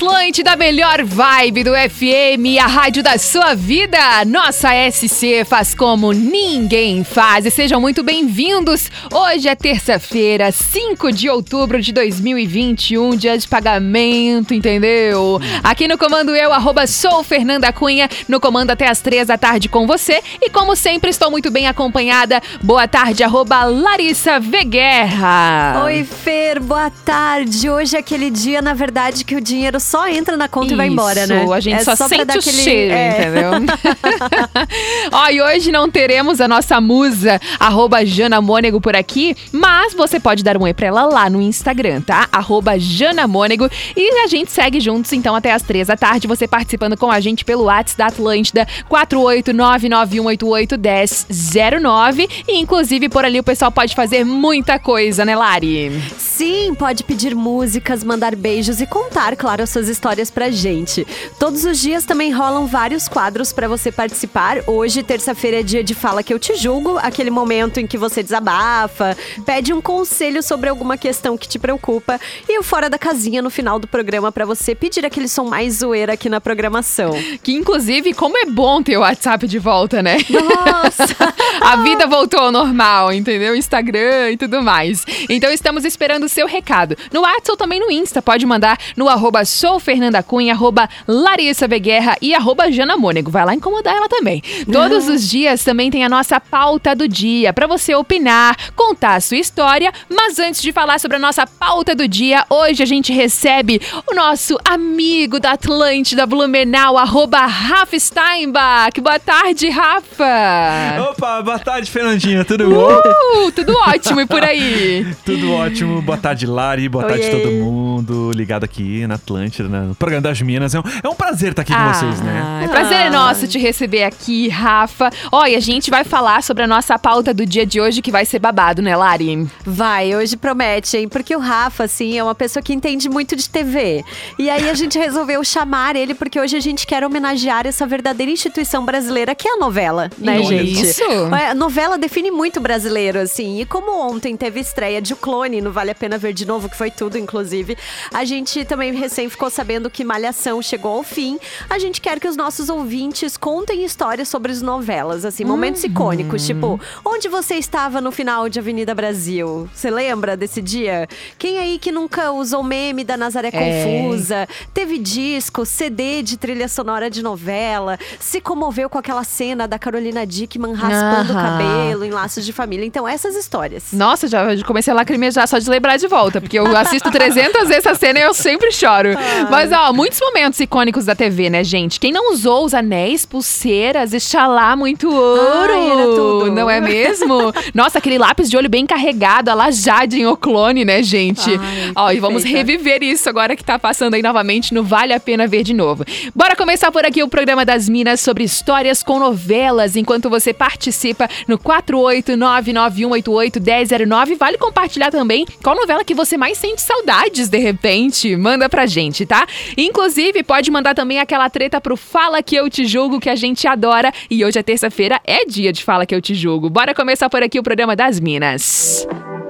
Atlântida, melhor vibe do FM, a rádio da sua vida. Nossa SC faz como ninguém faz. E sejam muito bem-vindos. Hoje é terça-feira, 5 de outubro de 2021, dia de pagamento, entendeu? Aqui no comando eu, arroba sou Fernanda Cunha, no comando até as três da tarde com você. E como sempre, estou muito bem acompanhada. Boa tarde, arroba Larissa Veguerra. Oi, Fer, boa tarde. Hoje é aquele dia, na verdade, que o dinheiro só entra na conta e vai embora, né? Isso, a gente É só, pra sente o aquele- cheiro, é. entendeu? Ó, e hoje não teremos a nossa musa, arroba Jana Mônego por aqui, mas você pode dar um oi pra ela lá no Instagram, tá? Arroba Jana Mônego. E a gente segue juntos, então, até as três da tarde, você participando com a gente pelo WhatsApp da Atlântida, 48991881009. E, inclusive, por ali o pessoal pode fazer muita coisa, né, Lari? Sim, pode pedir músicas, mandar beijos e contar, claro, as suas histórias pra gente. Todos os dias também rolam vários quadros pra você participar. Hoje, terça-feira, é dia de Fala Que Eu Te Julgo, aquele momento em que você desabafa, pede um conselho sobre alguma questão que te preocupa. E o Fora da Casinha no final do programa pra você pedir aquele som mais zoeira aqui na programação. Que, inclusive, como é bom ter o WhatsApp de volta, né? Nossa! A vida voltou ao normal, entendeu? Instagram e tudo mais. Então estamos esperando o seu recado. No WhatsApp ou também no Insta. Pode mandar no arroba soufernandacunha, arroba Larissa Veguerra e arroba Jana Mônego. Vai lá incomodar ela também. Todos os dias também tem a nossa pauta do dia para você opinar, contar a sua história. Mas antes de falar sobre a nossa pauta do dia, hoje a gente recebe o nosso amigo da Atlântida Blumenau, arroba Rafa Steinbach. Boa tarde, Rafa! Opa, boa tarde, Fernandinha, tudo bom? Uh, tudo ótimo e por aí. Tudo ótimo, boa tarde, Lari, boa tarde Oiê. todo mundo ligado aqui na Atlântida, né, no programa das Minas. É um, é um prazer estar aqui com vocês, né? Ah, prazer é Ah. nosso te receber aqui, Rafa. Olha, a gente vai falar sobre a nossa pauta do dia de hoje, que vai ser babado, né, Lari? Vai, hoje promete, hein? Porque o Rafa, assim, é uma pessoa que entende muito de TV. E aí a gente resolveu chamar ele, porque hoje a gente quer homenagear essa verdadeira instituição brasileira, que é a novela, né, Olha gente? isso. É, A novela define muito brasileiro, assim. E como ontem teve estreia de O Clone, no Vale a Pena Ver de Novo, que foi tudo, inclusive, a gente também recém ficou sabendo que Malhação chegou ao fim. A gente quer que os nossos ouvintes contem histórias sobre as novelas, assim, momentos icônicos, tipo, onde você estava no final de Avenida Brasil? Você lembra desse dia? Quem aí que nunca usou meme da Nazaré É. Confusa? Teve disco, CD de trilha sonora de novela, se comoveu com aquela cena da Carolina Dickman raspando o Aham. cabelo em laços de família. Então, essas histórias. Nossa, já já comecei a lacrimejar só de lembrar de volta, porque eu assisto 300 vezes essa cena e eu sempre choro. Mas, ó, muitos momentos icônicos da TV, né, gente? Quem não usou os anéis, pulseiras, exalar muito ouro, Ai, era tudo. não é mesmo? Nossa, aquele lápis de olho bem carregado, a la Jade em O Clone, né, gente? Ai, ó, e vamos perfeita. reviver isso agora que tá passando aí novamente no Vale a Pena Ver de Novo. Bora começar por aqui o programa das Minas sobre histórias com novelas, enquanto você participa no 48991881009. Vale compartilhar também qual novela que você mais sente saudades, de repente. Manda pra gente, tá? Inclusive, pode mandar também aquela treta pro Fala Que Eu Te Julgo, que a gente adora. E hoje é terça-feira, é dia de Fala Que Eu Te Julgo. Bora começar por aqui o programa das Minas. Day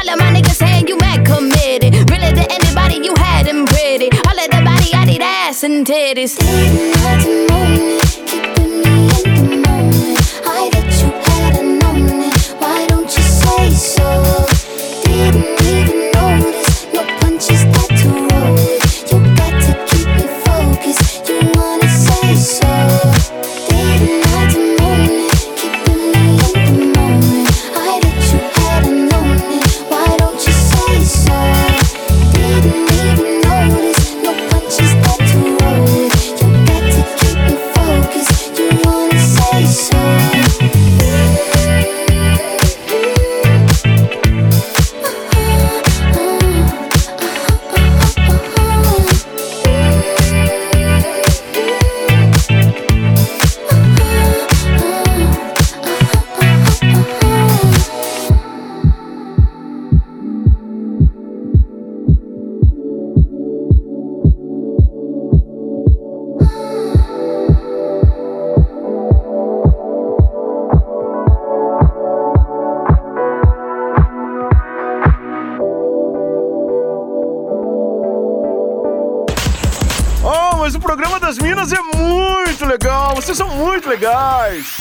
and titties. das Minas é muito legal. Vocês são muito legais.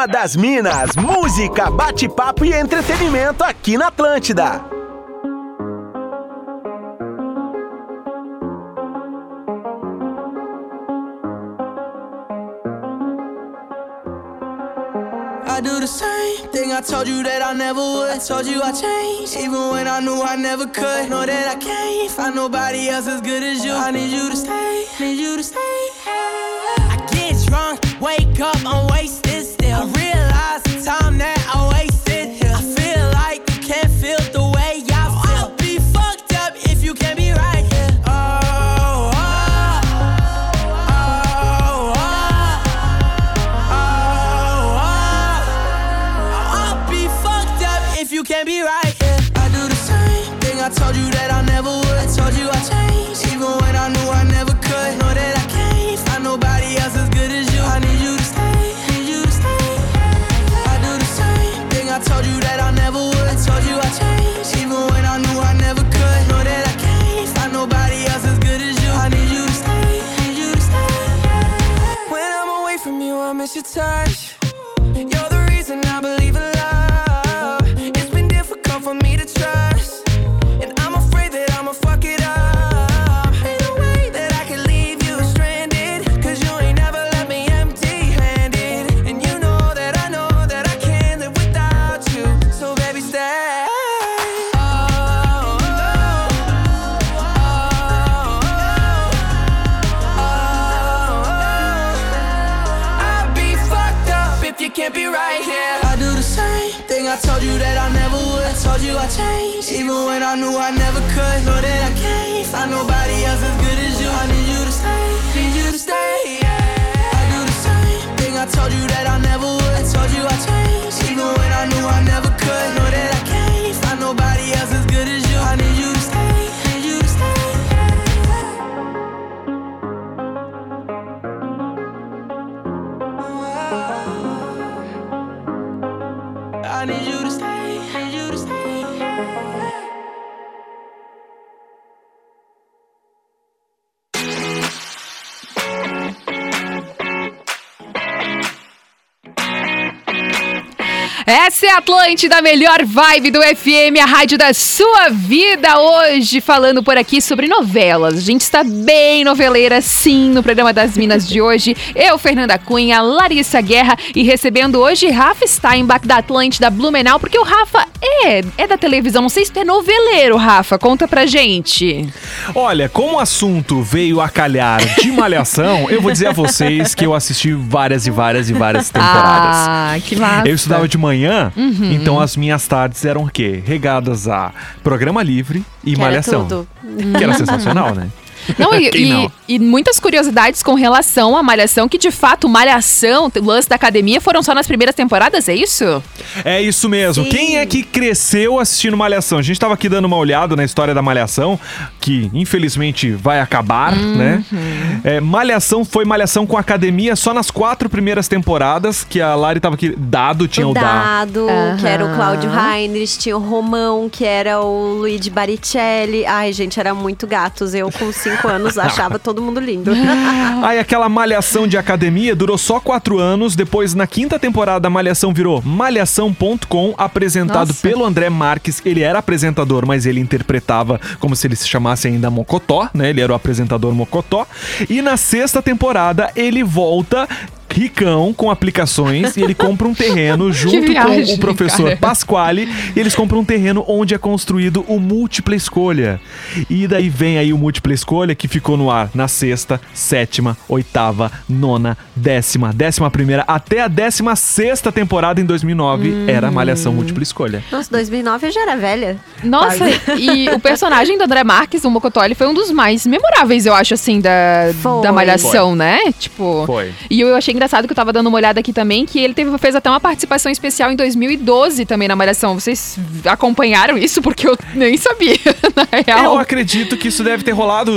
Programa das Minas, música, bate-papo e entretenimento aqui na Atlântida. I do the same thing I told you that I never would. I told you I changed, even when I knew I never could. Know that I can't find nobody else as good as you. I need you to stay, need you to stay. I get drunk, wake up, I'm wasted I Atlântida, a melhor vibe do FM, a rádio da sua vida. Hoje falando por aqui sobre novelas. A gente está bem noveleira, sim, no programa das Minas de hoje. Eu, Fernanda Cunha, Larissa Guerra e recebendo hoje Rafa Steinbach da Atlântida Blumenau, porque o Rafa é, é da televisão. Não sei se tu é noveleiro, Rafa. Conta pra gente. Olha, como o assunto veio a calhar de malhação, eu vou dizer a vocês que eu assisti várias e várias e várias temporadas. Ah, que massa. Eu estudava de manhã, então as minhas tardes eram o quê? Regadas a programa livre e Que era malhação. tudo. Que era sensacional, né? Não, e, Quem e- não? e muitas curiosidades com relação à Malhação, que de fato, Malhação, o lance da academia, foram só nas primeiras temporadas, é isso? É isso mesmo. Sim. Quem é que cresceu assistindo Malhação? A gente tava aqui dando uma olhada na história da Malhação, que infelizmente vai acabar, Uhum. né? É, Malhação foi Malhação com academia só nas quatro primeiras temporadas, que a Lari tava aqui. Dado tinha o, o Dado. Que era o Aham. Cláudio Heinrich, tinha o Romão, que era o Luigi Baricelli. Ai, gente, era muito gatos. Eu, com cinco anos, achava todo mundo lindo. Aí aquela malhação de academia durou só quatro anos. Depois, na quinta temporada, a malhação virou malhação.com, apresentado Nossa. pelo André Marques. Ele era apresentador, mas ele interpretava como se ele se chamasse ainda Mocotó, né? Ele era o apresentador Mocotó. E na sexta temporada, ele volta ricão com aplicações e ele compra um terreno junto viagem, com o professor cara. Pasquale e eles compram um terreno onde é construído o múltipla escolha. E daí vem aí o múltipla escolha que ficou no ar na sexta, sétima, oitava, nona, décima, décima primeira até a décima sexta temporada em 2009 Hum. era Malhação múltipla escolha. Nossa, 2009 eu já era velha. Nossa, Quase. e o personagem do André Marques, o Mocotó, ele foi um dos mais memoráveis, eu acho, assim, da, Foi. da Malhação, né? Tipo. Foi. E eu achei engraçado que eu tava dando uma olhada aqui também, que ele teve, fez até uma participação especial em 2012 também na Malhação. Vocês acompanharam isso? Porque eu nem sabia, na Eu real. acredito que isso deve ter rolado.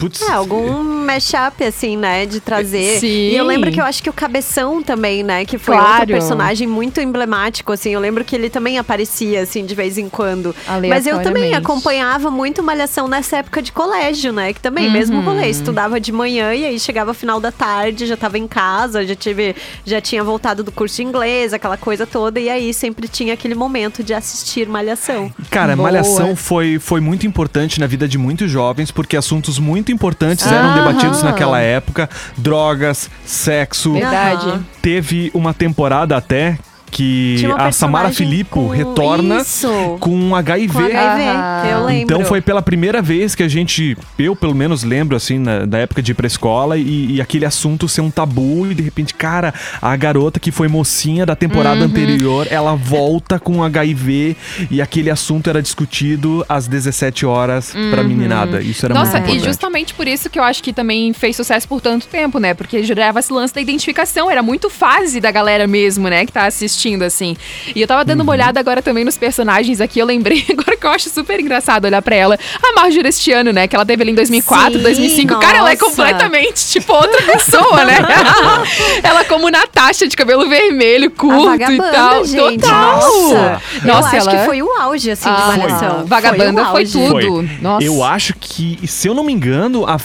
Putz. É, algum mashup, assim, né, de trazer. Sim. E eu lembro que eu acho que o Cabeção também, né, que foi Claro. outro personagem muito emblemático, assim. Eu lembro que ele também aparecia, assim, de vez em quando. Mas eu também acompanhava muito Malhação nessa época de colégio, né, que também, mesmo rolê, estudava de manhã e aí chegava final da tarde, já tava em casa, já tive, já tinha voltado do curso de inglês, aquela coisa toda, e aí sempre tinha aquele momento de assistir Malhação. Cara, Boa. Malhação foi, foi muito importante na vida de muitos jovens, porque assuntos muito importantes eram Aham. debatidos naquela época: drogas, sexo. Verdade. Teve uma temporada até que a Samara Filippo retorna Isso. com HIV. Com HIV, eu lembro. Então foi pela primeira vez que a gente, eu pelo menos lembro assim, na, da época de ir pra escola e, e aquele assunto ser um tabu e de repente, cara, a garota que foi mocinha da temporada Uhum. anterior, ela volta com HIV e aquele assunto era discutido às 17 horas pra meninada. Isso era Uhum. Nossa, muito e justamente por isso que eu acho que também fez sucesso por tanto tempo, né? Porque gerava esse lance da identificação, era muito fase da galera mesmo, né? Que tá assistindo, assim. E eu tava dando Uhum. uma olhada agora também nos personagens aqui, eu lembrei agora que eu acho super engraçado olhar pra ela. A Marjorie este ano, né? Que ela teve ali em 2004, Sim, 2005. Cara, ela é nossa. completamente, tipo, outra pessoa, né? ela como Natasha, de cabelo vermelho, curto e tal. gente. Total! Nossa, Nossa, eu acho ela... que foi o auge, assim, Ah, de Malhação. Vagabanda foi auge. tudo. Foi. Nossa. Eu acho que, se eu não me engano, a,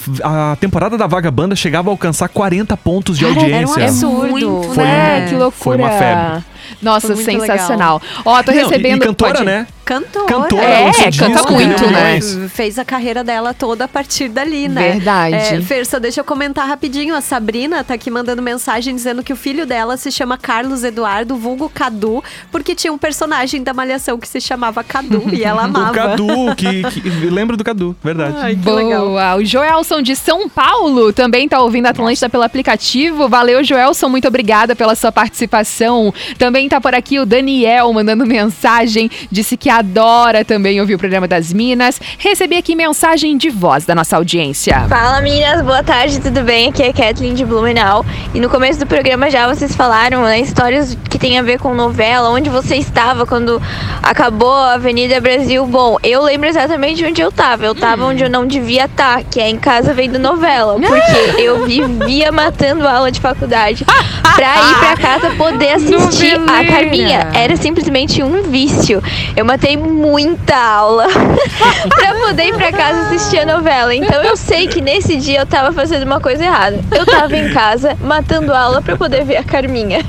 a temporada da Vagabanda chegava a alcançar 40 pontos de Cara, audiência. era um É absurdo. muito, Foi né? que loucura. foi uma febre. Nossa, sensacional. Ó, tô Não, e- recebendo. E, cantora, pode- né? Cantora. Cantora, É, lançou canta disco, muito, né? Fez a carreira dela toda a partir dali, né? Verdade. É, Fer, só deixa eu comentar rapidinho. A Sabrina tá aqui mandando mensagem dizendo que o filho dela se chama Carlos Eduardo, vulgo Cadu, porque tinha um personagem da Malhação que se chamava Cadu e ela amava. O Cadu, que, que lembra do Cadu, verdade. Ai, que Boa. legal. O Joelson de São Paulo também tá ouvindo a Atlântida pelo aplicativo. Valeu, Joelson. Muito obrigada pela sua participação. Também tá por aqui o Daniel mandando mensagem. Disse que adora também ouvir o programa das Minas. Recebi aqui mensagem de voz da nossa audiência. Fala meninas, boa tarde, tudo bem? Aqui é Kathleen de Blumenau. E no começo do programa já vocês falaram né, histórias que tem a ver com novela, onde você estava quando acabou a Avenida Brasil. Bom, eu lembro exatamente onde eu estava. Eu estava onde eu não devia estar, que é em casa vendo novela. Porque eu vivia matando aula de faculdade pra ir pra casa poder assistir a. Carminha. Era simplesmente um vício. Eu matei muita aula pra poder ir pra casa assistir a novela. Então eu sei que nesse dia eu tava fazendo uma coisa errada. Eu tava em casa matando aula pra poder ver a Carminha.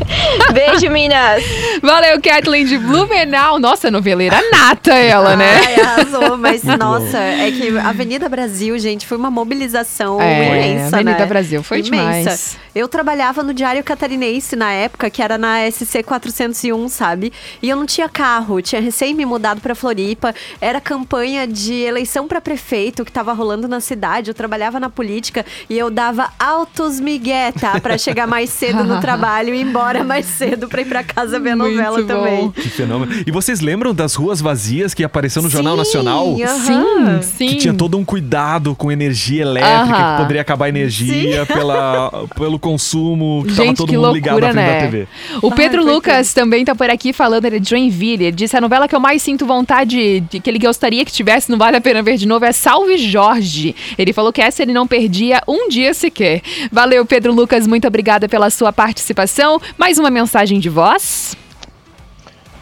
Beijo, Minas! Valeu, Kathleen de Blumenau. Nossa, noveleira nata ela, né? Ai, arrasou, mas nossa, é que Avenida Brasil, gente, foi uma mobilização É, imensa, Avenida né? Brasil foi imensa. demais. Eu trabalhava no Diário Catarinense na época, que era na SC 401, sabe? E eu não tinha carro, tinha recém me mudado pra Floripa, era campanha de eleição pra prefeito que tava rolando na cidade, eu trabalhava na política e eu dava altos migué, tá? Pra chegar mais cedo no trabalho e ir embora mais cedo pra ir pra casa ver a Muito novela bom. também. Que fenômeno. E vocês lembram das ruas vazias que apareceu no Jornal Sim, Nacional? aham. Sim, sim. Que tinha todo um cuidado com energia elétrica, Aham. que poderia acabar a energia pela, pelo consumo, que tava Gente, todo que mundo ligado loucura, na frente né? da TV. O Pedro foi Lucas também tá por aqui falando, ele é de Joinville. Ele disse: a novela que eu mais sinto vontade de que ele gostaria que tivesse, não vale a pena ver de novo, é Salve Jorge. Ele falou que essa ele não perdia um dia sequer. Valeu, Pedro Lucas, muito obrigada pela sua participação. Mais uma mensagem de voz.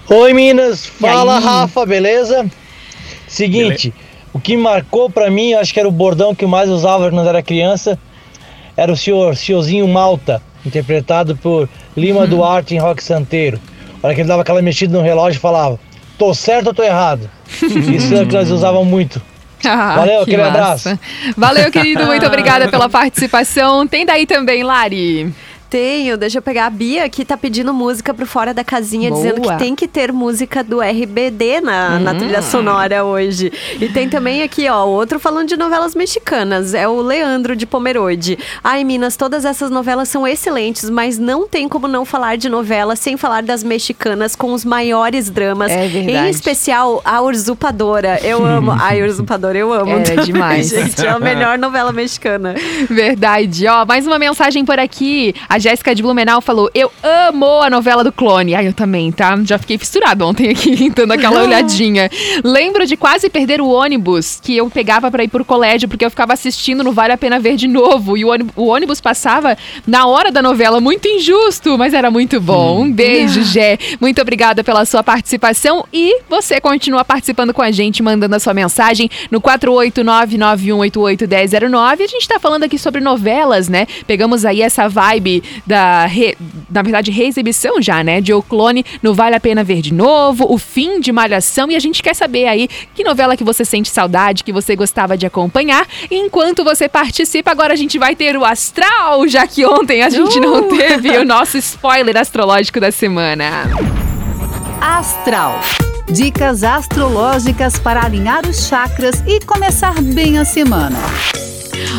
Oi Minas, fala? Rafa, beleza? Seguinte, o que marcou pra mim, eu acho que era o bordão que eu mais usava quando era criança, era o senhor senhorzinho Malta, interpretado por Lima Uhum. Duarte em Rock Santeiro. A hora que ele dava aquela mexida no relógio e falava, tô certo ou tô errado? Isso é o que nós usávamos muito. Ah, Valeu, que aquele massa. abraço. Valeu, querido, muito obrigada pela participação. Tem daí também, Lari. Tenho, deixa eu pegar a Bia que tá pedindo música pro Fora da Casinha, Boa. dizendo que tem que ter música do RBD na, na Hum. trilha sonora hoje. E tem também aqui, ó, outro falando de novelas mexicanas, é o Leandro de Pomerode. Ai, Minas, todas essas novelas são excelentes, mas não tem como não falar de novela sem falar das mexicanas com os maiores dramas. É verdade. Em especial a Usurpadora. Eu amo. Ai, Usurpadora, eu amo. Era também, demais. Gente, é a melhor novela mexicana. Verdade. Ó, mais uma mensagem por aqui. A Jéssica de Blumenau falou: Eu amo a novela do clone. Ai, eu também, tá? Já fiquei fissurada ontem aqui, dando aquela olhadinha. Lembro de quase perder o ônibus que eu pegava pra ir pro colégio, porque eu ficava assistindo no Vale a Pena Ver de novo. E o ônibus, o ônibus passava na hora da novela. Muito injusto, mas era muito bom. Um beijo, Jé. Muito obrigada pela sua participação. E você continua participando com a gente, mandando a sua mensagem no 489-9188-1009. A gente tá falando aqui sobre novelas, né? Pegamos aí essa vibe da, re- na verdade, reexibição já, né? De O Clone no Vale a Pena Ver de Novo, o fim de Malhação. E a gente quer saber aí que novela que você sente saudade, que você gostava de acompanhar. E enquanto você participa, agora a gente vai ter o Astral, já que ontem a gente não teve o nosso spoiler astrológico da semana. Astral. Dicas astrológicas para alinhar os chakras e começar bem a semana.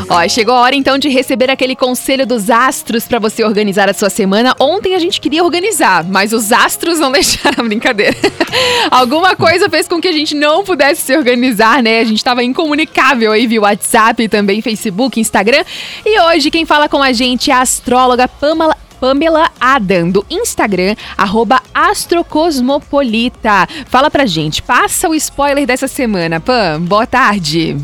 Ó, chegou a hora então de receber aquele conselho dos astros pra você organizar a sua semana. Ontem a gente queria organizar, mas os astros não deixaram brincadeira. Alguma coisa fez com que a gente não pudesse se organizar, né? A gente tava incomunicável aí via WhatsApp, também Facebook, Instagram. E hoje quem fala com a gente é a astróloga Pamela Pamela Adam, do Instagram, astrocosmopolita. Fala pra gente, passa o spoiler dessa semana, Pam. Boa tarde.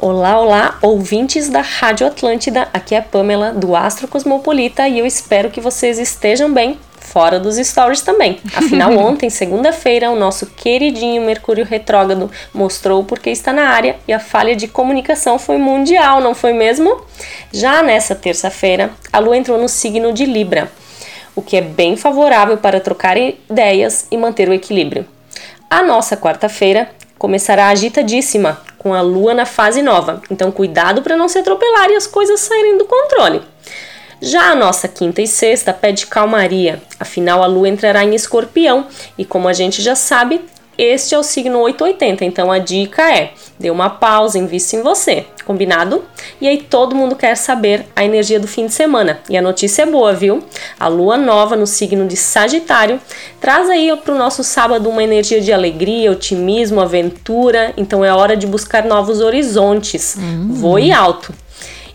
Olá, olá, ouvintes da Rádio Atlântida. Aqui é a Pamela do Astro Cosmopolita e eu espero que vocês estejam bem, fora dos stories também. Afinal, ontem, segunda-feira, o nosso queridinho Mercúrio Retrógrado mostrou porque está na área e a falha de comunicação foi mundial, não foi mesmo? Já nessa terça-feira, a Lua entrou no signo de Libra, o que é bem favorável para trocar ideias e manter o equilíbrio. A nossa quarta-feira começará agitadíssima, com a lua na fase nova. Então, cuidado para não se atropelar e as coisas saírem do controle. Já a nossa quinta e sexta pede calmaria, afinal a lua entrará em escorpião e, como a gente já sabe, este é o signo 880, então a dica é: dê uma pausa, invista em você, combinado? E aí todo mundo quer saber a energia do fim de semana. E a notícia é boa, viu? A lua nova no signo de Sagitário traz aí para o nosso sábado uma energia de alegria, otimismo, aventura, então é hora de buscar novos horizontes. Voe alto.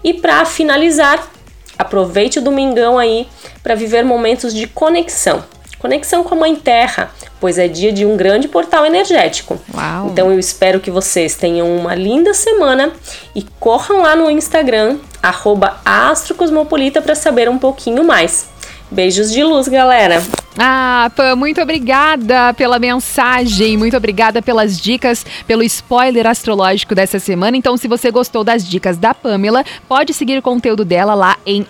E para finalizar, aproveite o domingão aí para viver momentos de conexão. Conexão com a Mãe Terra, pois é dia de um grande portal energético. Uau. Então eu espero que vocês tenham uma linda semana e corram lá no Instagram, arroba astrocosmopolita, para saber um pouquinho mais. Beijos de luz, galera! Ah, Pam, muito obrigada pela mensagem, muito obrigada pelas dicas, pelo spoiler astrológico dessa semana. Então, se você gostou das dicas da Pamela, pode seguir o conteúdo dela lá em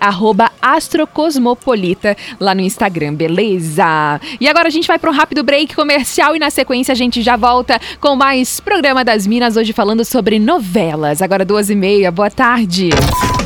astrocosmopolita, lá no Instagram, beleza? E agora a gente vai para um rápido break comercial e na sequência a gente já volta com mais Programa das Minas, hoje falando sobre novelas. Agora duas e meia, boa tarde.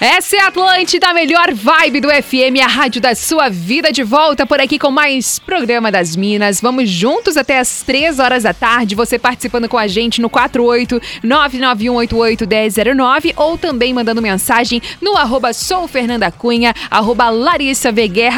Essa é a Atlântida, a melhor vibe do FM, a rádio da sua vida, de volta por aqui com mais Programa das Minas. Vamos juntos até as 3 horas da tarde, você participando com a gente no 48991881009 ou também mandando mensagem no arroba sou Fernanda Cunha, arroba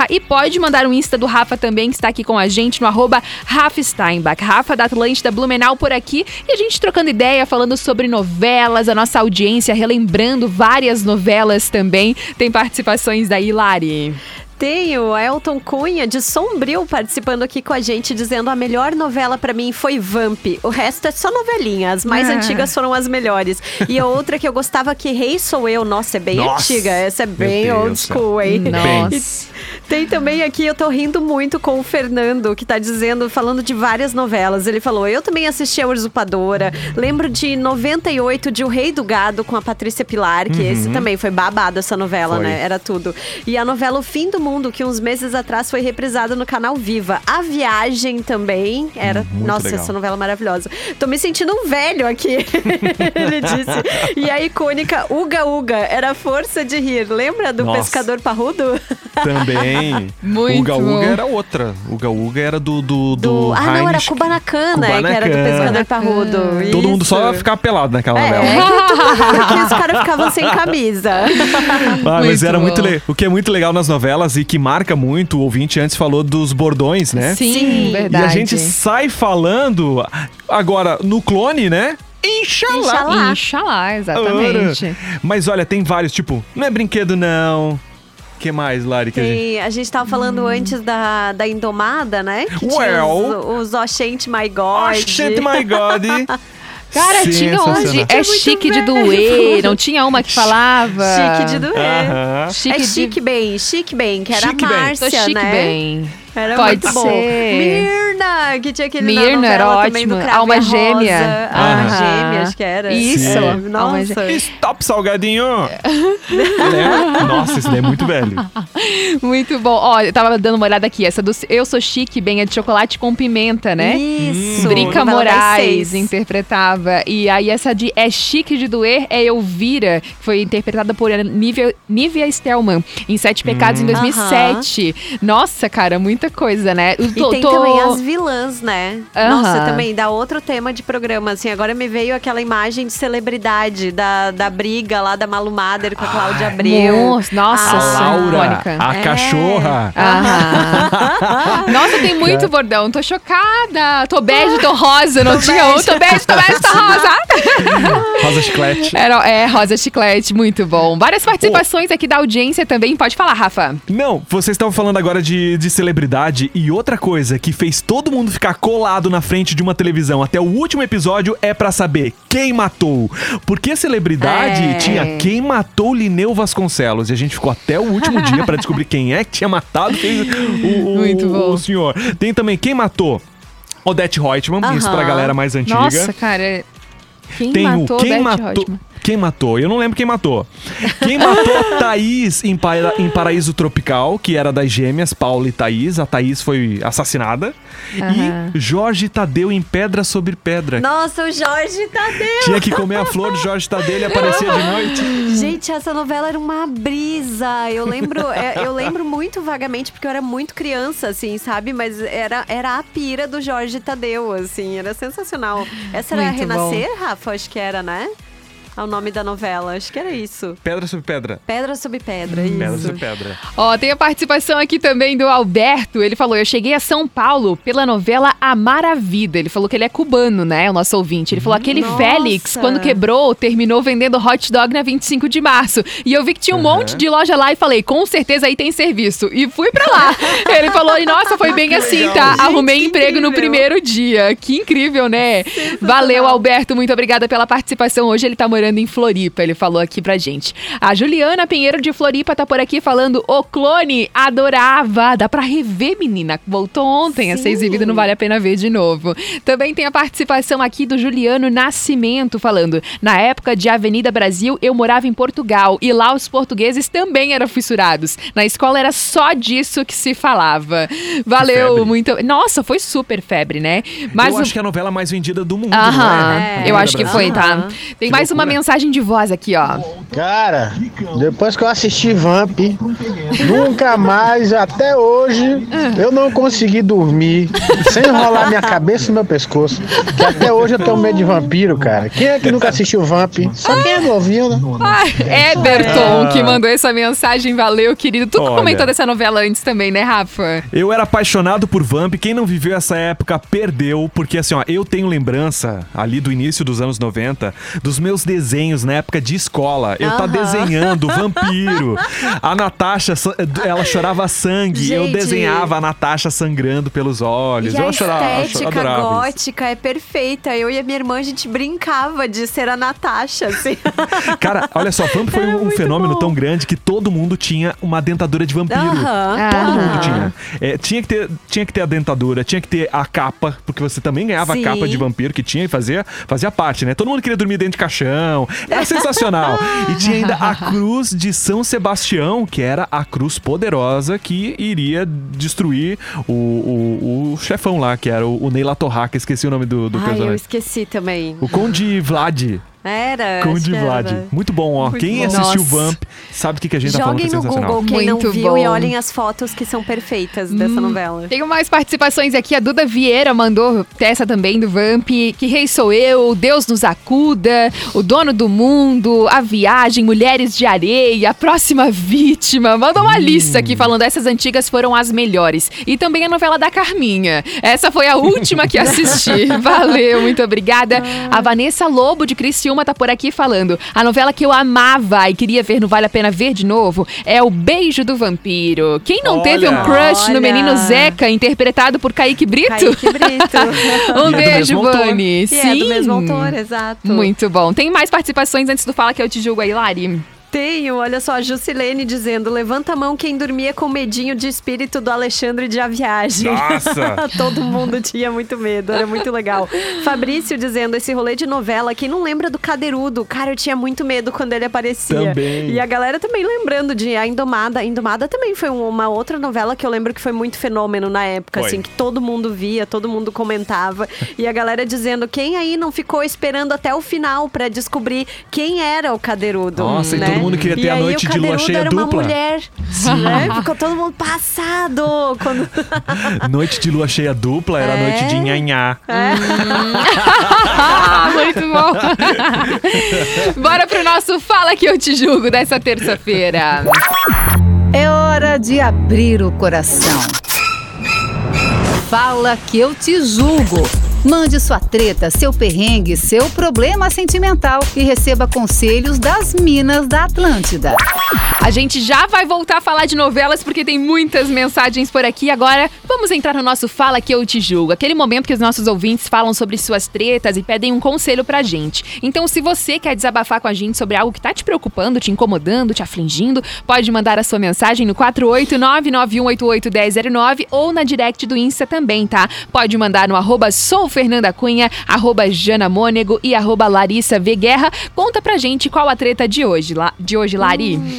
e pode mandar um Insta do Rafa também, que está aqui com a gente no arroba Rafa Steinbach. Rafa da Atlântida Blumenau por aqui e a gente trocando ideia, falando sobre novelas, a nossa audiência relembrando várias novelas também. Tem participações daí, Lari. Tem o Elton Cunha de Sombrio participando aqui com a gente, dizendo a melhor novela pra mim foi Vamp. O resto é só novelinha, as mais Ah. antigas foram as melhores. E a outra que eu gostava que Rei Sou Eu, nossa, é bem Nossa. antiga, essa é bem old school, hein? Nossa. Tem também aqui, eu tô rindo muito com o Fernando, que tá dizendo, falando de várias novelas. Ele falou: Eu também assisti a Usurpadora. Lembro de 98 de O Rei do Gado com a Patrícia Pilar, que esse também foi babado essa novela, Foi. né? Era tudo. E a novela O Fim do Mundo Mundo, que uns meses atrás foi reprisado no canal Viva. A Viagem também era. Muito Nossa, legal. essa novela maravilhosa. Tô me sentindo um velho aqui, ele disse. E a icônica Uga Uga era força de rir. Lembra do Nossa. pescador parrudo? Também. Muito Uga. Uga era outra. Uga Uga era do. Do, do, Do... Ah, não, era Kubanacan, né? Que era do pescador parrudo. Todo mundo só Isso. ficava pelado naquela É, novela. é que, tudo, que os caras ficavam sem camisa. Ah, mas Muito era muito bom. legal. O que é muito legal nas novelas e que marca muito, o ouvinte antes falou dos bordões, né? Sim, Sim. verdade. E a gente sai falando agora no clone, né? Inxalá. Inxalá. Inxalá, exatamente. Ora. Mas olha, tem vários, tipo, não é brinquedo não. que mais, Lari? Que a gente... A gente tava falando antes da, da Indomada, né? Que tinha Well. os, os Oxente My God. Shit, my God. Cara, tinha onde? É chique de doer. Não tinha uma que falava. Chique de doer. Chique é de- chique bem, chique bem, que era Chique a bem. Márcia, Tô chique né? bem. Era Pode muito bom. ser. Mirna, que tinha aquele na Mirna era novela também do ótimo. Cravo Alma e a Rosa. Gêmea. Alma gêmea, acho que era. Isso. Alma Nossa. Stop, salgadinho! Né? Nossa, esse daí é muito velho. Muito bom. Ó, eu tava dando uma olhada aqui. Essa do Eu Sou Chique, bem, é de chocolate com pimenta, né? Isso. Drica Moraes interpretava. E aí essa de É Chique de Doer é Elvira, que foi interpretada por Nívia, Nívia Stelman em Sete Pecados em 2007. Nossa, cara, muita coisa, né? Eu E tô- tem tô- também as vilãs, né? Aham. Nossa, também dá outro tema de programa, assim. Agora me veio aquela imagem de celebridade da, da briga lá da Malu Mader com a Cláudia Abreu. Nossa, nossa, A sim, Laura, icônica. a É. cachorra. Aham. Nossa, tem muito bordão. Tô chocada. Tô bege, tô rosa. Não tinha um. Tô bege, tô bege, tô rosa. Rosa Chiclete. Era, é, rosa chiclete, muito bom. Várias participações aqui da audiência também. Pode falar, Rafa. Não, vocês estavam falando agora de, de celebridade e outra coisa que fez todo mundo ficar colado na frente de uma televisão até o último episódio é pra saber quem matou. Porque a celebridade É. tinha quem matou Lineu Vasconcelos e a gente ficou até o último dia pra descobrir quem é que tinha matado fez o, o, o senhor. Tem também quem matou Odete Reutemann, isso pra galera mais antiga. Nossa, cara. Quem Tem matou o quem Beth matou. Reutemann? Quem matou? Eu não lembro quem matou. Quem matou Thaís em, Para- em Paraíso Tropical, que era das gêmeas, Paula e Thaís. A Thaís foi assassinada. Aham. E Jorge Tadeu em Pedra sobre Pedra. Nossa, o Jorge Tadeu. Tinha que comer a flor do Jorge Tadeu, ele aparecia de noite. Gente, essa novela era uma brisa. Eu lembro, é, eu lembro muito vagamente, porque eu era muito criança, assim, sabe? Mas era, era a pira do Jorge Tadeu, assim, era sensacional. Essa era Muito Renascer, Rafa? Acho que era, né? É o nome da novela, acho que era isso. Pedra sobre Pedra. Pedra sobre pedra, Pedra isso. sobre Pedra. Ó, tem a participação aqui também do Alberto. Ele falou: Eu cheguei a São Paulo pela novela Amar a Vida. Ele falou que ele é cubano, né? O nosso ouvinte. Ele falou: aquele Nossa. Félix, quando quebrou, terminou vendendo hot dog na 25 de março. E eu vi que tinha um Uhum. monte de loja lá e falei: com certeza aí tem serviço. E fui pra lá. ele falou: e nossa, foi bem assim, tá? Gente, Arrumei que emprego no incrível. primeiro dia. Que incrível, né? Valeu, Alberto. Muito obrigada pela participação. Hoje ele tá morando em Floripa. Ele falou aqui pra gente. A Juliana Pinheiro de Floripa tá por aqui falando: O clone adorava. Dá pra rever, menina. Voltou ontem a ser Sim. exibido, não vale a pena ver de novo. Também tem a participação aqui do Juliano Nascimento falando: Na época de Avenida Brasil, eu morava em Portugal e lá os portugueses também eram fissurados. Na escola era só disso que se falava. Valeu, muito. Nossa, foi super febre, né? Mas Eu o- acho que é a novela mais vendida do mundo, Aham, não é? eu acho que foi, tá? Tem Que mais uma. Mensagem de voz aqui, ó. Cara, depois que eu assisti Vamp, nunca mais, até hoje, eu não consegui dormir sem enrolar minha cabeça no meu pescoço. Que até hoje eu tenho medo de vampiro, cara. Quem é que nunca assistiu Vamp? Só quem é novinho, né? Ah, Eberton, que mandou essa mensagem, valeu, querido. Tu Olha. comentou dessa novela antes também, né, Rafa? Eu era apaixonado por Vamp. Quem não viveu essa época perdeu, porque assim, ó, eu tenho lembrança ali do início dos anos 90 dos meus desenhos na época de escola. Eu tá Aham. desenhando vampiro. A Natasha, ela chorava sangue. Eu Gente. desenhava a Natasha sangrando pelos olhos. E eu a chorava, eu estética adorava. isso. gótica é perfeita. Eu e a minha irmã, a gente brincava de ser a Natasha, assim. Cara, olha só, Vamp foi Era um, fenômeno bom. tão grande que todo mundo tinha uma dentadura de vampiro. Todo mundo Aham. tinha. É, tinha, que ter, tinha que ter a dentadura, tinha que ter a capa, porque você também ganhava Sim. a capa de vampiro que tinha e fazia, fazia parte, né? Todo mundo queria dormir dentro de caixão, Sebastião. Era sensacional. E tinha ainda a cruz de São Sebastião, que era a cruz poderosa que iria destruir o, o, o chefão lá, que era o, o Neila Torraca. Esqueci o nome do, do Ai, eu personagem. esqueci também. O Conde Vlad. Era. Conde. Vlad. Muito bom, ó. Muito Quem bom. assistiu Nossa. Vamp sabe o que, que a gente tá falando que Joguem é no sensacional. Google quem Muito não viu bom. e olhem as fotos que são perfeitas dessa novela. Tenho mais participações aqui. A Duda Vieira mandou essa também do Vamp. Que Rei Sou Eu, Deus nos acuda, O Dono do Mundo, A Viagem, Mulheres de Areia, A Próxima Vítima. Mandou uma lista aqui falando essas antigas foram as melhores. E também a novela da Carminha. Essa foi a última que assisti. Valeu, muito obrigada. A Vanessa Lobo de Criciúma tá por aqui falando. A novela que eu amava e queria ver no Vale a Pena Ver de novo é O Beijo do Vampiro. Quem não teve um Olha. crush no Olha. menino Zeca, interpretado por Kaique Brito? Kaique Brito. um E é beijo, autor. Vani. E é do mesmo autor, exato. Muito bom. Tem mais participações antes do Fala Que Eu Te Julgo aí, Lari? Tenho, olha só, a Jusilene dizendo: levanta a mão quem dormia com medinho de espírito do Alexandre de A Viagem. Nossa! Todo mundo tinha muito medo, era muito legal. Fabrício dizendo: esse rolê de novela, quem não lembra do Cadeirudo? Cara, eu tinha muito medo quando ele aparecia. Também. E a galera também lembrando de A Indomada. A Indomada também foi um- uma outra novela que eu lembro que foi muito fenômeno na época, Foi. assim, que todo mundo via, todo mundo comentava. e a galera dizendo: quem aí não ficou esperando até o final pra descobrir quem era o Cadeirudo? Nossa, né? Todo mundo queria ter e a aí, noite de lua cheia era dupla. uma mulher. Né? Ficou todo mundo passado. Quando... Noite de lua cheia dupla era É. noite de nhanhá. Muito bom. Bora pro nosso Fala Que Eu Te Julgo dessa terça-feira. É hora de abrir o coração. Fala que eu te julgo. Mande sua treta, seu perrengue, seu problema sentimental e receba conselhos das Minas da Atlântida. A gente já vai voltar a falar de novelas porque tem muitas mensagens por aqui. Agora, vamos entrar no nosso Fala Que Eu Te Julgo. Aquele momento que os nossos ouvintes falam sobre suas tretas e pedem um conselho pra gente. Então, se você quer desabafar com a gente sobre algo que tá te preocupando, te incomodando, te afligindo, pode mandar a sua mensagem no 489-9188-1009 ou na direct do Insta também, tá? Pode mandar no arroba soufernandacunha, arroba janamônego e arroba Larissa V. Guerra. Conta pra gente qual a treta de hoje, lá, de hoje Lari.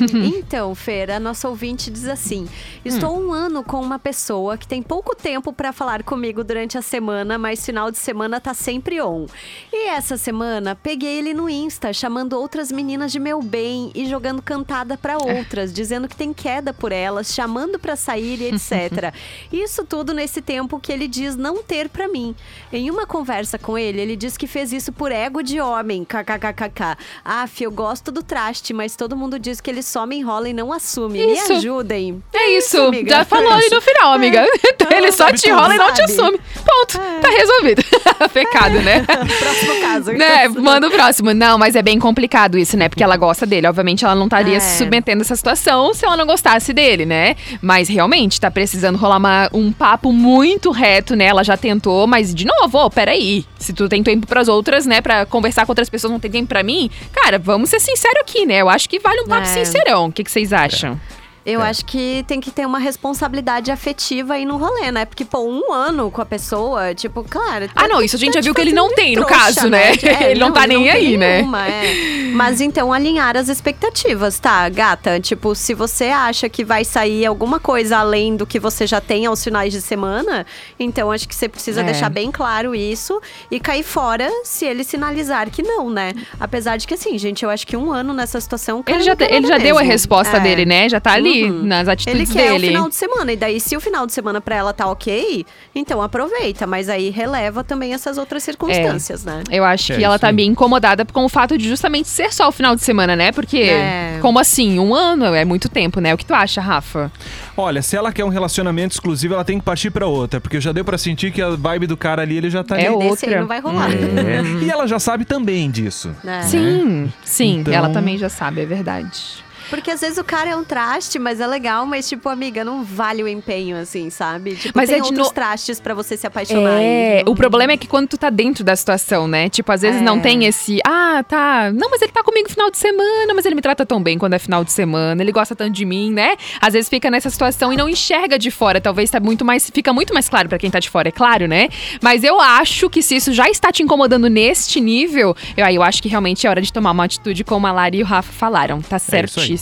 Então, Feira, nossa ouvinte diz assim: Estou um ano com uma pessoa que tem pouco tempo pra falar comigo durante a semana, mas final de semana tá sempre on. E essa semana peguei ele no Insta, chamando outras meninas de meu bem e jogando cantada pra outras, dizendo que tem queda por elas, chamando pra sair e etc. Isso tudo nesse tempo que ele diz não ter pra mim. Em uma conversa com ele, ele diz que fez isso por ego de homem, kkkk. Aff, eu gosto do traste, mas todo mundo diz que ele só me enrola e não assume. Isso. Me ajudem. É isso, amiga. já falou ali no final, amiga. Ele só te enrola e não te assume. Ponto, tá resolvido. Pecado, né? Próximo caso. né? Manda o próximo. Não, mas é bem complicado isso, né? Porque ela gosta dele. Obviamente, ela não estaria É. se submetendo a essa situação se ela não gostasse dele, né? Mas realmente, tá precisando rolar uma- um papo muito reto, né? Ela já tentou, mas de novo, ô, peraí. Se tu tem tempo pras outras, né? Pra conversar com outras pessoas, não tem tempo pra mim, cara, vamos ser sinceros aqui, né? Eu acho que vale um papo É. sincerão. O que, que vocês acham? Eu acho que tem que ter uma responsabilidade afetiva aí no rolê, né? Porque, pô, um ano com a pessoa, tipo, claro. Ah, não, isso a gente já viu que ele não tem, no trouxa, caso, né? Ele não tá nem tem aí, né? nenhuma, é. Mas então, alinhar as expectativas, tá, gata? Tipo, se você acha que vai sair alguma coisa além do que você já tem aos finais de semana, então acho que você precisa É. deixar bem claro isso e cair fora se ele sinalizar que não, né? Apesar de que, assim, gente, eu acho que um ano nessa situação. Ele já, não ele já deu a resposta É. dele, né? Já tá ali Uhum. nas Ele atitudes quer dele. o final de semana. E daí, se o final de semana pra ela tá ok, então aproveita. Mas aí releva também essas outras circunstâncias, né? Eu acho É, que ela tá bem incomodada com o fato de justamente ser só o final de semana, né? Porque, É. como assim? Um ano é muito tempo, né? O que tu acha, Rafa? Olha, se ela quer um relacionamento exclusivo, ela tem que partir pra outra. Porque já deu pra sentir que a vibe do cara ali, ele já tá É ali. Desse aí outra. não vai rolar. É. E ela já sabe também disso. É. Sim, sim. Então- Ela também já sabe, é verdade. Porque às vezes o cara é um traste, mas é legal, mas tipo, amiga, não vale o empenho, assim, sabe? Tipo, Mas tem é de outros no- trastes pra você se apaixonar. É, não- o problema é que quando tu tá dentro da situação, né? Tipo, às vezes É. não tem esse, ah, tá, não, mas ele tá comigo final de semana, mas ele me trata tão bem quando é final de semana, ele gosta tanto de mim, né? Às vezes fica nessa situação e não enxerga de fora, talvez tá muito mais, fica muito mais claro pra quem tá de fora, é claro, né? Mas eu acho que se isso já está te incomodando neste nível, eu, aí eu acho que realmente é hora de tomar uma atitude como a Lari e o Rafa falaram, tá É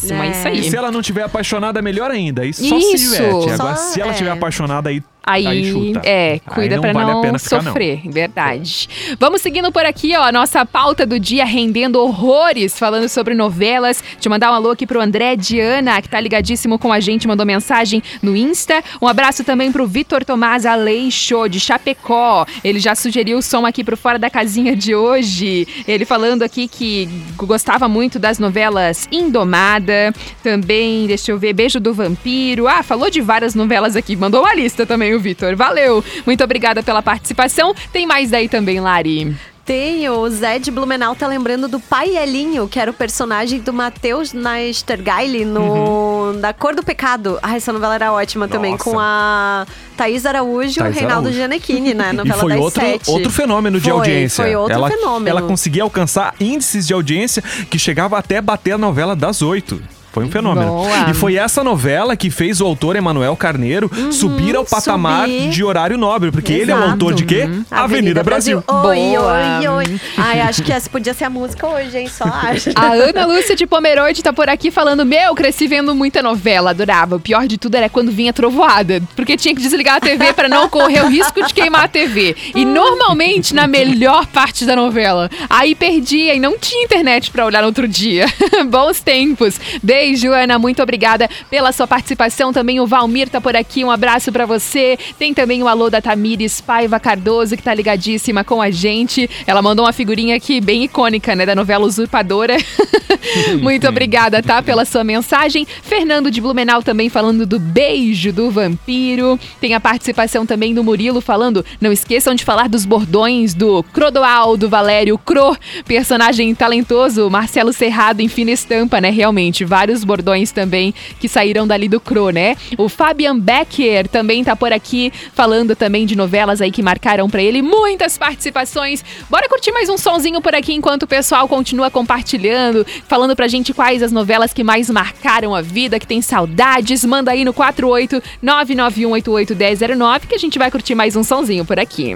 é isso aí. E se ela não tiver apaixonada, melhor ainda. Aí só se Isso. diverte. Agora, Só- se ela é. tiver apaixonada, aí, Aí, chuta. é, Aí cuida não pra vale não ficar, não. sofrer, verdade. Vamos seguindo por aqui, ó, nossa pauta do dia rendendo horrores, falando sobre novelas. Eu mandar um alô aqui pro André Diana, que tá ligadíssimo com a gente, mandou mensagem no Insta. Um abraço também pro Vitor Tomás Aleixo, de Chapecó. Ele já sugeriu o som aqui pro Fora da Casinha de hoje. Ele falando aqui que gostava muito das novelas Indomada, também, deixa eu ver, Beijo do Vampiro. Ah, falou de várias novelas aqui, mandou uma lista também o Vitor. Valeu, muito obrigada pela participação. Tem mais daí também, Lari. Tem, o Zé de Blumenau tá lembrando do Pai Elinho, que era o personagem do Matheus Nastergaile no Da Cor do Pecado. Ah, essa novela era ótima também, Nossa. com a Thaís Araújo e o Thaís Reinaldo. Gianecchini, né? E Novela foi das outro, sete. outro fenômeno de Foi, audiência. Foi outro ela, fenômeno. Ela conseguia alcançar índices de audiência que chegava até bater a novela das oito. Foi um fenômeno. Boa. E foi essa novela que fez o autor Emanuel Carneiro subir ao patamar subir. de horário nobre. Porque ele é o Exato. autor de quê? Uhum. Avenida, Brasil. Oi, Boa. oi, oi. Ai, acho que essa podia ser a música hoje, hein? Só acho. A Ana Lúcia de Pomerode tá por aqui falando: Meu, cresci vendo muita novela, adorava. O pior de tudo era quando vinha trovoada, porque tinha que desligar a TV pra não correr o risco de queimar a TV. E normalmente na melhor parte da novela. Aí perdia e não tinha internet pra olhar no outro dia. Bons tempos. Beijo, Ana, muito obrigada pela sua participação. Também o Valmir tá por aqui, um abraço pra você. Tem também o alô da Tamires Paiva Cardoso, que tá ligadíssima com a gente. Ela mandou uma figurinha aqui bem icônica, né, da novela Usurpadora. Muito obrigada, tá, pela sua mensagem. Fernando de Blumenau também falando do beijo do vampiro. Tem a participação também do Murilo falando, não esqueçam de falar dos bordões do Crodoaldo Valério Cro, personagem talentoso, Marcelo Serrado em fina estampa, né, realmente, vários bordões também que saíram dali do Cro, né? O Fabian Becker também tá por aqui falando também de novelas aí que marcaram pra ele muitas participações. Bora curtir mais um sonzinho por aqui enquanto o pessoal continua compartilhando, falando pra gente quais as novelas que mais marcaram a vida, que tem saudades. Manda aí no 48991881009 que a gente vai curtir mais um sonzinho por aqui.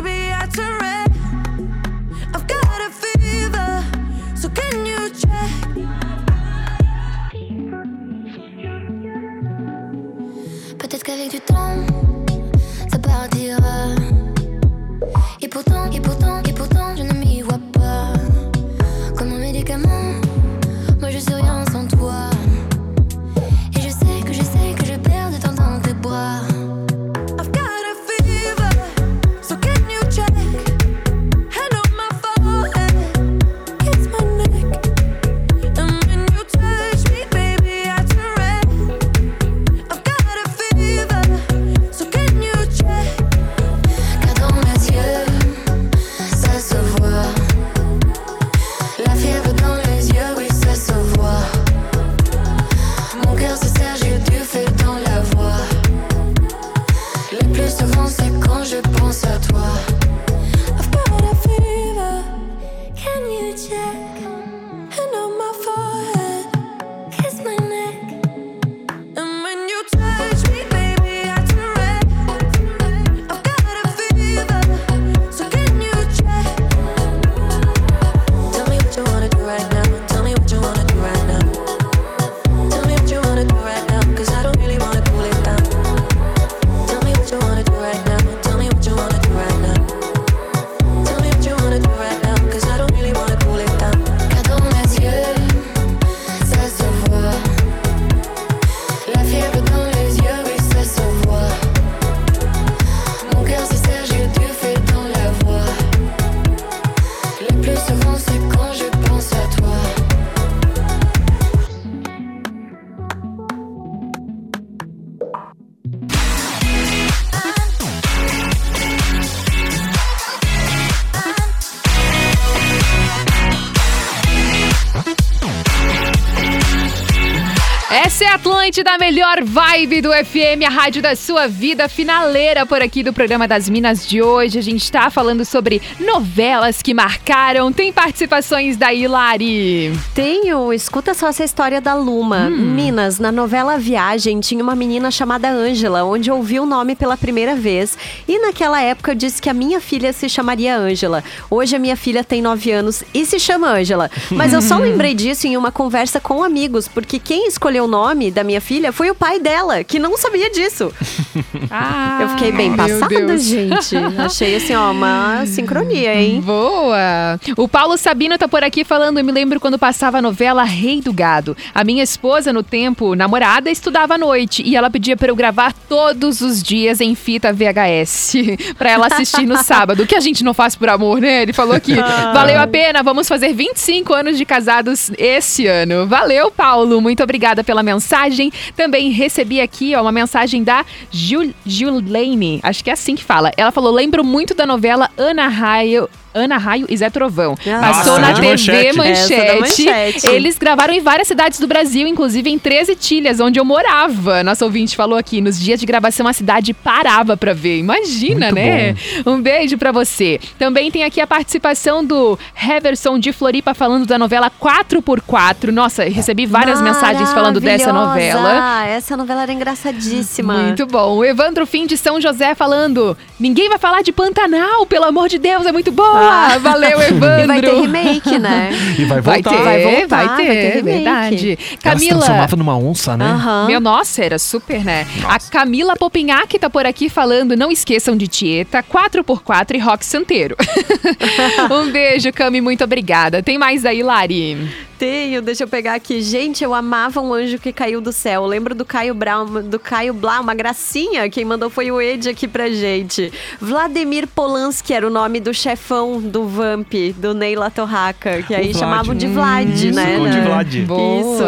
Essa é a Atlântida, a melhor vibe do FM, a rádio da sua vida, finaleira por aqui do programa das Minas de hoje. A gente tá falando sobre novelas que marcaram. Tem participações da Hilari. Tenho, escuta só essa história da Luma. Minas, na novela Viagem, tinha uma menina chamada Ângela, onde ouvi o nome pela primeira vez. E naquela época eu disse que a minha filha se chamaria Ângela. Hoje a minha filha tem 9 anos e se chama Ângela. Mas eu só lembrei disso em uma conversa com amigos, porque quem escolheu o nome da minha filha foi o pai dela, que não sabia disso. eu fiquei bem meu passada, gente. Achei assim, ó, uma sincronia, hein? Boa! O Paulo Sabino tá por aqui falando, eu me lembro quando passava a novela Rei do Gado. A minha esposa, no tempo, namorada, estudava à noite e ela pedia pra eu gravar todos os dias em fita VHS pra ela assistir no sábado. Que a gente não faz por amor, né? Ele falou aqui. Ah. Valeu a pena, vamos fazer 25 anos de casados esse ano. Valeu, Paulo. Muito obrigada pela mensagem. Também recebi aqui ó, uma mensagem da Jul Julene. Acho que é assim que fala. Ela falou: lembro muito da novela Ana Raio. Ana Raio e Zé Trovão. Passou Nossa, na de TV manchete. Manchete. Essa da Manchete. Eles gravaram em várias cidades do Brasil, inclusive em 13 Tilhas, onde eu morava. Nosso ouvinte falou aqui, nos dias de gravação a cidade parava pra ver. Imagina, Muito né? Um beijo pra você. Também tem aqui a participação do Heverson de Floripa falando da novela 4x4. Nossa, recebi várias mensagens falando dessa novela. Essa novela era engraçadíssima. Muito bom. O Evandro Fim de São José falando: ninguém vai falar de Pantanal, pelo amor de Deus, é muito boa. Valeu, Evandro. E vai ter remake, né? E vai Vai voltar. ter, Vai vai, voltar, vai ter, ter remake. verdade. Ela se Camila. transformava numa onça, né? Aham. Meu, nossa, era super, né? A Camila Popinhac tá por aqui falando, não esqueçam de Tieta, 4x4 e Rock Santeiro. um beijo, Cami, muito obrigada. Tem mais daí, Lari? Tenho, deixa eu pegar aqui. Gente, eu amava um anjo que caiu do céu. Lembro do Caio Brown, do Caio Blá, uma gracinha. Quem mandou foi o Ed aqui pra gente. Vladimir Polanski era o nome do chefão do Vamp, do Neila Torraca, que aí Vlad. chamavam de Vlad, Isso, né? Conde né? Vlad. Boa. Isso.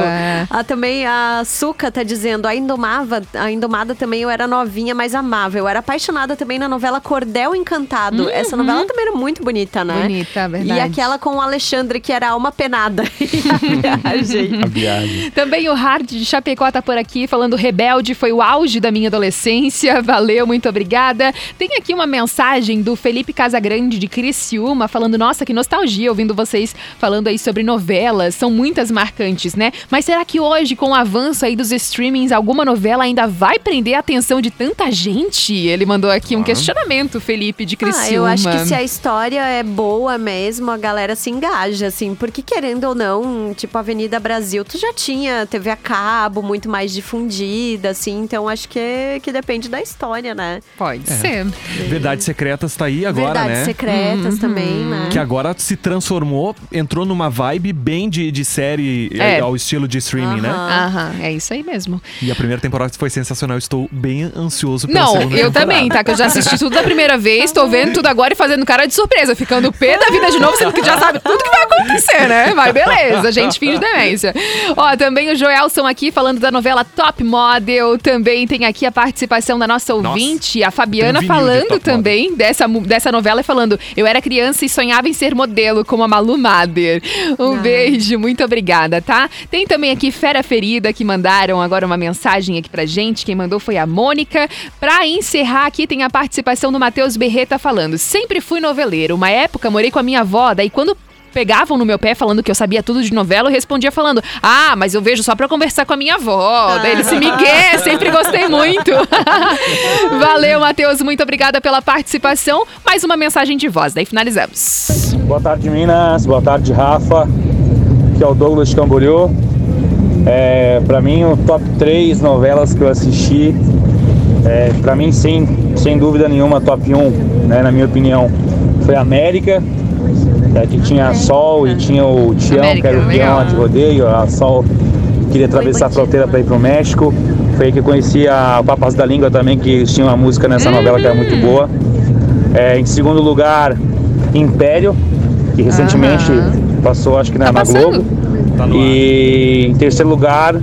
Ah, também a Suca tá dizendo, a Indomava, a Indomada também eu era novinha, mas amava. Eu era apaixonada também na novela Cordel Encantado. Essa novela também era muito bonita, né? Bonita, verdade. E aquela com o Alexandre, que era alma penada. viagem. A viagem. Também o Hard de Chapecó tá por aqui falando Rebelde foi o auge da minha adolescência. Valeu, muito obrigada. Tem aqui uma mensagem do Felipe Casagrande de Criciúma falando: "Nossa, que nostalgia ouvindo vocês falando aí sobre novelas, são muitas marcantes, né? Mas será que hoje com o avanço aí dos streamings alguma novela ainda vai prender a atenção de tanta gente?" Ele mandou aqui um questionamento, Felipe de Criciúma. Ah, eu acho que se a história é boa mesmo, a galera se engaja, assim. Porque querendo ou não, tipo, Avenida Brasil, tu já tinha TV a cabo, muito mais difundida, assim. Então acho que, que depende da história, né? Pode ser. Verdades Secretas tá aí agora, Verdades né? secretas também, né? Que agora se transformou, entrou numa vibe bem de, de série É. eh, ao estilo de streaming, né? Aham, é isso aí mesmo. E a primeira temporada foi sensacional. Estou bem ansioso pela Não, segunda eu temporada. também, tá? Que eu já assisti tudo da primeira vez, tô vendo tudo agora e fazendo cara de surpresa, ficando pé da vida de novo, sendo que já sabe tudo que vai acontecer, né? Mas beleza, a gente finge demência. Ó, também o Joelson aqui falando da novela Top Model, também tem aqui a participação da nossa ouvinte, a Fabiana, um de falando Top também dessa, dessa novela e falando: eu era criança e sonhava em ser modelo, como a Malu Mader. Um beijo, muito obrigada, tá? Tem também aqui Fera Ferida que mandaram agora uma mensagem aqui pra gente. Quem mandou foi a Mônica. Pra encerrar aqui tem a participação do Matheus Berreta falando: sempre fui noveleiro. Uma época morei com a minha avó, daí quando pegavam no meu pé falando que eu sabia tudo de novela, eu respondia falando: "Ah, mas eu vejo só pra conversar com a minha avó". Daí ele se migué, sempre gostei muito. Valeu, Matheus, muito obrigada pela participação. Mais uma mensagem de voz, daí finalizamos. Boa tarde, Minas. Boa tarde, Rafa. Que é o Douglas de Camboriú. É, para mim, o top 3 novelas que eu assisti, é, para mim, sem, sem dúvida nenhuma, top 1, né, na minha opinião, foi América, é, que tinha a Sol e tinha o Tião, que era o peão de rodeio. A Sol queria atravessar a fronteira para ir pro México. Foi aí que eu conheci a o Papas da Língua também, que tinha uma música nessa novela que era muito boa. É, em segundo lugar, Império, que recentemente passou, acho que na, Tá na? Globo. Tá e em terceiro lugar,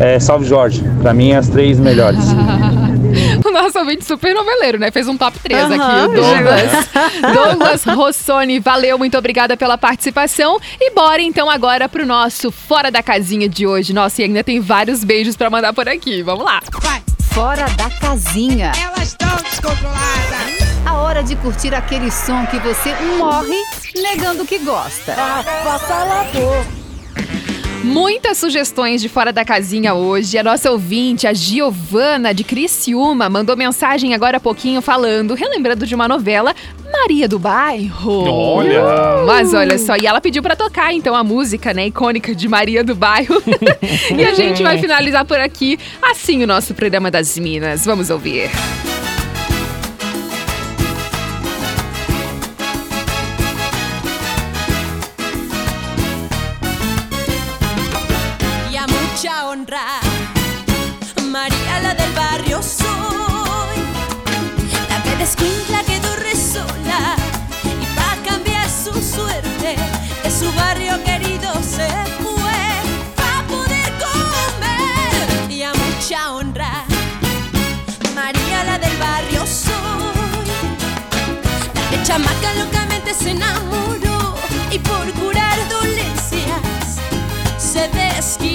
é, Salve Jorge. Pra mim, as três melhores. O nosso ouvinte super noveleiro, né? Fez um top 3 aqui, Aham, o Douglas. Douglas Rossoni, valeu, muito obrigada pela participação. E bora então agora pro nosso Fora da Casinha de hoje. Nossa, e ainda tem vários beijos pra mandar por aqui. Vamos lá. Fora da casinha. Elas estão descontroladas. A hora de curtir aquele som que você morre negando que gosta. Muitas sugestões de fora da casinha hoje. A nossa ouvinte, a Giovana de Criciúma, mandou mensagem agora há pouquinho falando, relembrando de uma novela, Maria do Bairro. Olha! Mas olha só, e ela pediu pra tocar então a música, né, icônica de Maria do Bairro. e a gente vai finalizar por aqui, assim o nosso programa das Minas. Vamos ouvir. Chamaca locamente se enamoró y por curar dolencias se desquició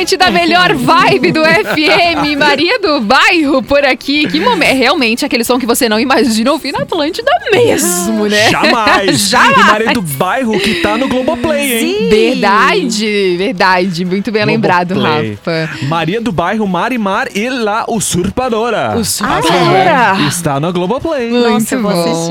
Essa é a Atlântida, a melhor vibe do FM. Maria do Bairro por aqui. Que momento. É realmente aquele som que você não imagina ouvir na Atlântida mesmo, né? Jamais! Jamais! E Maria do Bairro que tá no Globoplay, hein? Verdade, verdade. Muito bem lembrado. Rafa. Maria do Bairro, Marimar e La Usurpadora. Usurpadora. Ah, Está no Globoplay. Muito bom.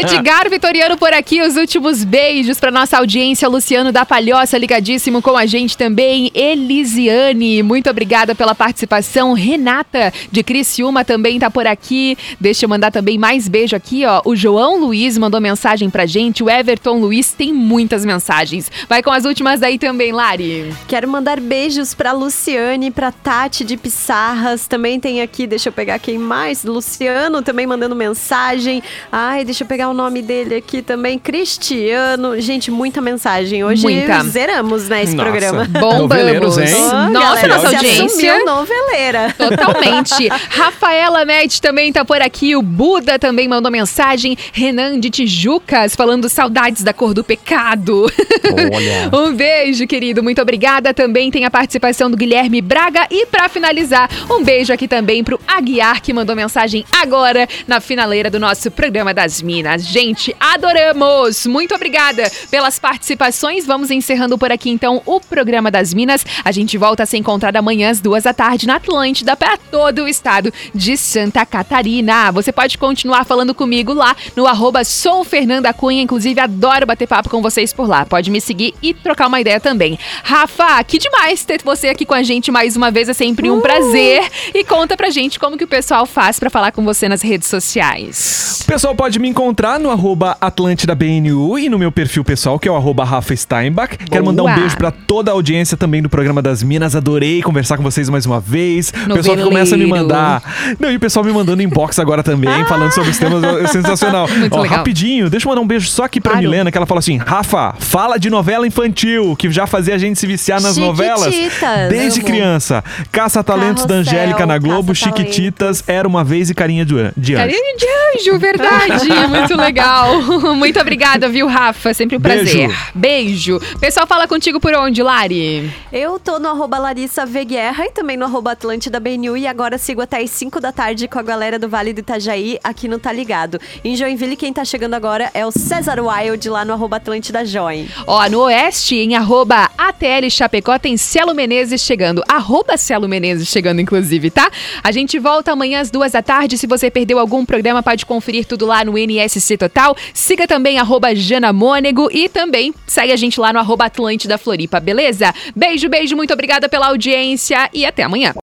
Edgar Vitoriano por aqui, os últimos beijos para nossa audiência. Luciano da Palhoça ligadíssimo com a gente também. Elisiane, muito obrigada pela participação. Renata de Criciúma também tá por aqui. Deixa eu mandar também mais beijo aqui, ó. O João Luiz mandou mensagem pra gente. O Everton Luiz tem muitas mensagens. Vai com as últimas aí também, Lari. Quero mandar beijos pra Luciane, pra Tati de Pissarras. Também tem aqui, deixa eu pegar quem mais? Luciano também mandando mensagem. Ai, deixa eu pegar o nome dele aqui também. Cristiano. Gente, muita mensagem. Hoje Muita. zeramos, né, esse Nossa. programa. Bombamos. Hein? Nossa, nossa audiência. noveleira. Totalmente. Rafaela Med também tá por aqui. O Buda também mandou mensagem. Renan de Tijucas falando saudades da cor do pecado. Olha. um beijo, querido. Muito obrigada. Também tem a participação do Guilherme Braga. E pra finalizar, um beijo aqui também pro Aguiar, que mandou mensagem agora na finaleira do nosso programa das Minas. Gente, adoramos! Muito obrigada pelas participações. Vamos encerrando por aqui então o programa das Minas. A gente volta a se encontrar amanhã às duas da tarde na Atlântida para todo o estado de Santa Catarina. Você pode continuar falando comigo lá no arroba sou Fernanda Cunha. Inclusive, adoro bater papo com vocês por lá. Pode me seguir e trocar uma ideia também. Rafa, que demais ter você aqui com a gente mais uma vez. É sempre um prazer. E conta pra gente como que o pessoal faz pra falar com você nas redes sociais. O pessoal pode me encontrar no arroba AtlântidaBNU e no meu perfil pessoal, que é o arroba Rafa Steinbach. Quero mandar um Boa. beijo pra toda a audiência também do programa das Minas. Adorei conversar com vocês mais uma vez. O pessoal que começa a me mandar. Não, e o pessoal me mandando inbox agora também, falando sobre os temas. É sensacional. Muito Ó, legal. rapidinho, deixa eu mandar um beijo só aqui pra Claro. Milena, que ela fala assim: Rafa, fala de novela infantil, que já fazia a gente se viciar nas novelas. Chiquititas. Desde Amo. criança. Caça-talentos da Angélica na Globo. Chiquititas, Era uma vez e Carinha de de Anjo. Carinho de anjo, verdade. Muito legal. Muito obrigada, viu, Rafa? Sempre um prazer. Beijo. Beijo. Pessoal, fala contigo por onde, Lari? Eu tô no arroba Larissa V Guerra e também no arroba Atlântida BNU e agora sigo até as 5 da tarde com a galera do Vale do Itajaí aqui no Tá Ligado. Em Joinville, quem tá chegando agora é o César Wild lá no arroba Atlântida Join. Ó, no Oeste, em arroba ATL Chapecó, tem Cielo Menezes chegando. Arroba Cielo Menezes chegando, inclusive, tá? A gente volta amanhã às duas da tarde. Se você perdeu algum programa, pode conferir tudo lá no NSC Total. Siga também arroba Jana Mônego e também segue a gente lá no arroba Atlântida Floripa, beleza? Beijo, beijo, muito obrigada pela audiência e até amanhã.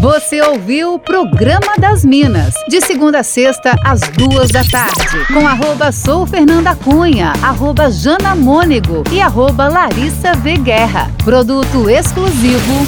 Você ouviu o Programa das Minas, de segunda a sexta, às duas da tarde, com arroba sou Fernanda Cunha, arroba Jana e arroba Larissa V. Guerra. Produto exclusivo.